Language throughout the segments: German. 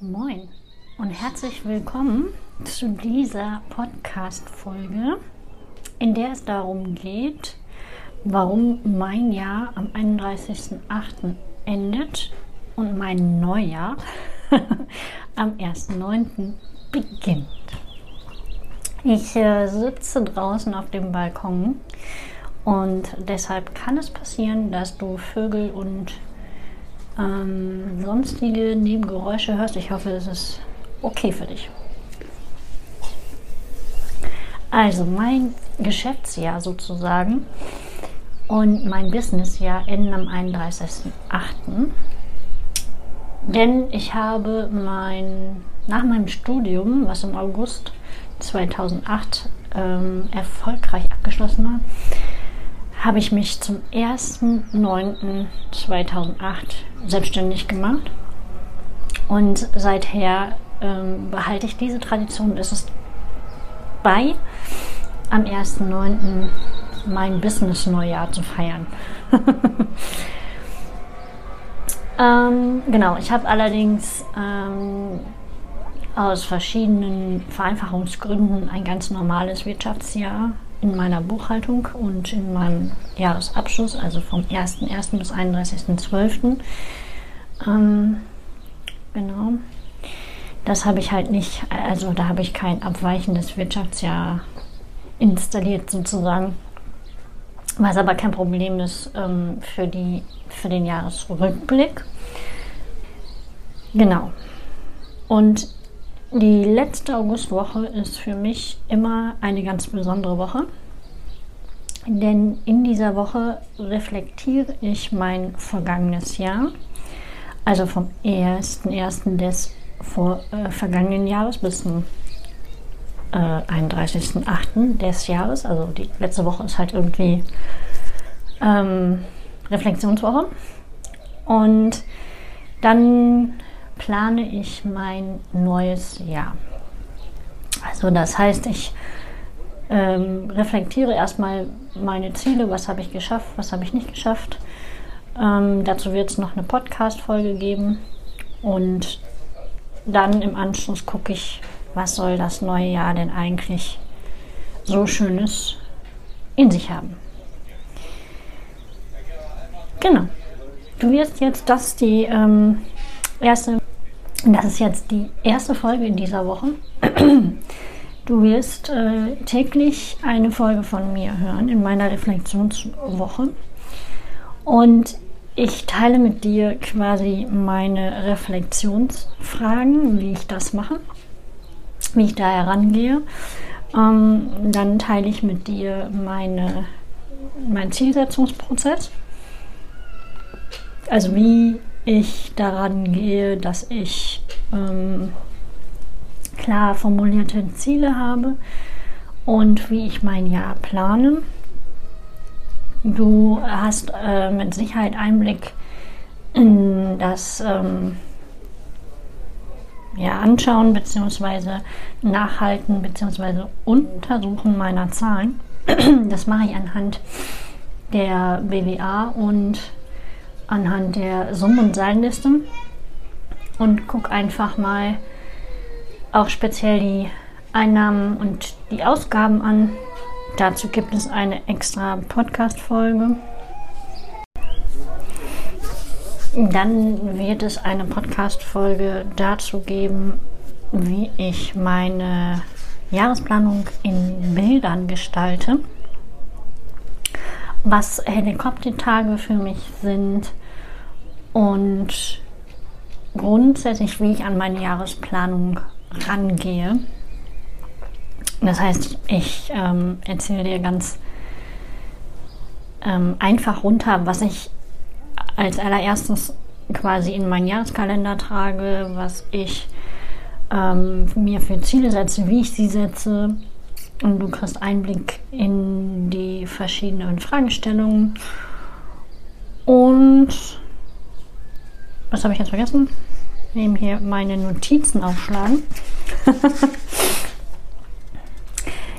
Moin und herzlich willkommen zu dieser Podcast-Folge, in der es darum geht, warum mein Jahr am 31.08. endet und mein Neujahr am 1.9. beginnt. Ich äh, sitze draußen auf dem Balkon und deshalb kann es passieren, dass du Vögel und ähm, sonstige Nebengeräusche hörst. Ich hoffe, es ist okay für dich. Also mein Geschäftsjahr sozusagen und mein Businessjahr enden am 31.08. Denn ich habe mein, nach meinem Studium, was im August 2008 ähm, erfolgreich abgeschlossen war, habe ich mich zum 1.9.2008 selbstständig gemacht. Und seither ähm, behalte ich diese Tradition. Es ist bei, am 1.9. mein Business-Neujahr zu feiern. ähm, genau, ich habe allerdings ähm, aus verschiedenen Vereinfachungsgründen ein ganz normales Wirtschaftsjahr in meiner Buchhaltung und in meinem Jahresabschluss, also vom 1.1. bis 31.12. Ähm, genau. Das habe ich halt nicht, also da habe ich kein abweichendes Wirtschaftsjahr installiert sozusagen. Was aber kein Problem ist ähm, für, die, für den Jahresrückblick. Genau. Und die letzte Augustwoche ist für mich immer eine ganz besondere Woche, denn in dieser Woche reflektiere ich mein vergangenes Jahr, also vom 1.1. des vor, äh, vergangenen Jahres bis zum äh, 31.8. des Jahres. Also die letzte Woche ist halt irgendwie ähm, Reflexionswoche. Und dann plane ich mein neues Jahr. Also das heißt, ich ähm, reflektiere erstmal meine Ziele, was habe ich geschafft, was habe ich nicht geschafft. Ähm, dazu wird es noch eine Podcast-Folge geben und dann im Anschluss gucke ich, was soll das neue Jahr denn eigentlich so Schönes in sich haben. Genau. Du wirst jetzt das die ähm, erste das ist jetzt die erste Folge in dieser Woche. Du wirst äh, täglich eine Folge von mir hören in meiner Reflexionswoche. Und ich teile mit dir quasi meine Reflexionsfragen, wie ich das mache, wie ich da herangehe. Ähm, dann teile ich mit dir meine, meinen Zielsetzungsprozess. Also wie ich daran gehe, dass ich ähm, klar formulierte Ziele habe und wie ich mein Jahr plane. Du hast äh, mit Sicherheit Einblick in das ähm, ja, Anschauen bzw. Nachhalten bzw. Untersuchen meiner Zahlen. Das mache ich anhand der BWA und anhand der Summen- und Zahlenliste und guck einfach mal auch speziell die Einnahmen und die Ausgaben an. Dazu gibt es eine extra Podcast-Folge. Dann wird es eine Podcast-Folge dazu geben, wie ich meine Jahresplanung in Bildern gestalte. Was Helikoptertage für mich sind, und grundsätzlich, wie ich an meine Jahresplanung rangehe. Das heißt, ich ähm, erzähle dir ganz ähm, einfach runter, was ich als allererstes quasi in meinen Jahreskalender trage, was ich ähm, mir für Ziele setze, wie ich sie setze. Und du kriegst Einblick in die verschiedenen Fragestellungen. Und was habe ich jetzt vergessen? Nehmen hier meine Notizen aufschlagen.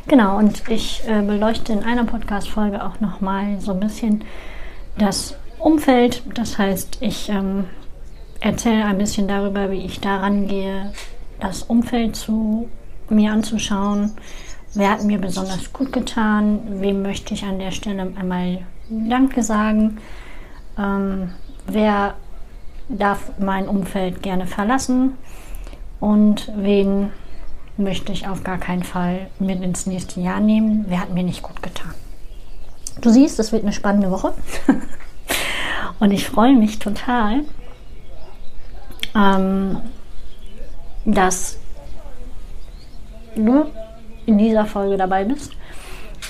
genau, und ich äh, beleuchte in einer Podcast-Folge auch nochmal so ein bisschen das Umfeld. Das heißt, ich ähm, erzähle ein bisschen darüber, wie ich daran gehe, das Umfeld zu mir anzuschauen. Wer hat mir besonders gut getan? Wem möchte ich an der Stelle einmal Danke sagen? Ähm, wer darf mein Umfeld gerne verlassen? Und wen möchte ich auf gar keinen Fall mit ins nächste Jahr nehmen? Wer hat mir nicht gut getan? Du siehst, es wird eine spannende Woche. Und ich freue mich total, ähm, dass du in dieser Folge dabei bist.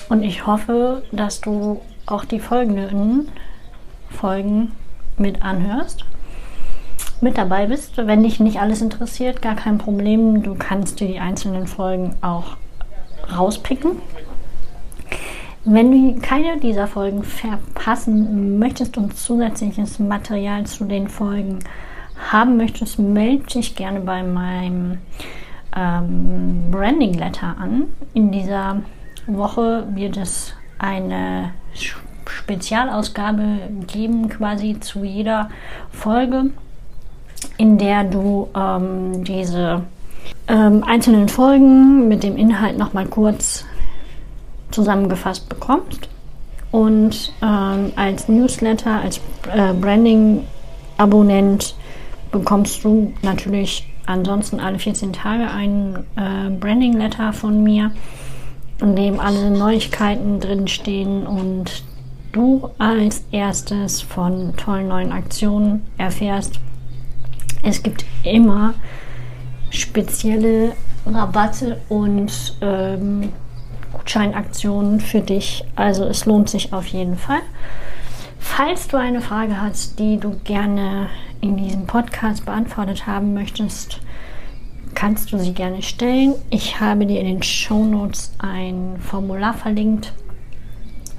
Und ich hoffe, dass du auch die folgenden Folgen mit anhörst, mit dabei bist. Wenn dich nicht alles interessiert, gar kein Problem. Du kannst dir die einzelnen Folgen auch rauspicken. Wenn du keine dieser Folgen verpassen möchtest und zusätzliches Material zu den Folgen haben möchtest, melde dich gerne bei meinem ähm, Branding Letter an. In dieser Woche wird es eine Spezialausgabe geben, quasi zu jeder Folge, in der du ähm, diese ähm, einzelnen Folgen mit dem Inhalt nochmal kurz zusammengefasst bekommst. Und ähm, als Newsletter, als äh, Branding-Abonnent bekommst du natürlich ansonsten alle 14 Tage ein äh, Branding-Letter von mir, in dem alle Neuigkeiten drinstehen und du als erstes von tollen neuen Aktionen erfährst. Es gibt immer spezielle Rabatte und ähm, Gutscheinaktionen für dich. Also es lohnt sich auf jeden Fall. Falls du eine Frage hast, die du gerne in diesem Podcast beantwortet haben möchtest, kannst du sie gerne stellen. Ich habe dir in den Show Notes ein Formular verlinkt.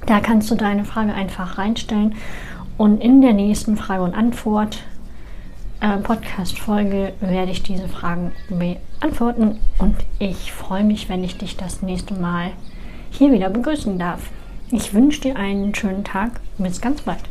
Da kannst du deine Frage einfach reinstellen und in der nächsten Frage und Antwort äh, Podcast-Folge werde ich diese Fragen beantworten und ich freue mich, wenn ich dich das nächste Mal hier wieder begrüßen darf. Ich wünsche dir einen schönen Tag. Bis ganz bald.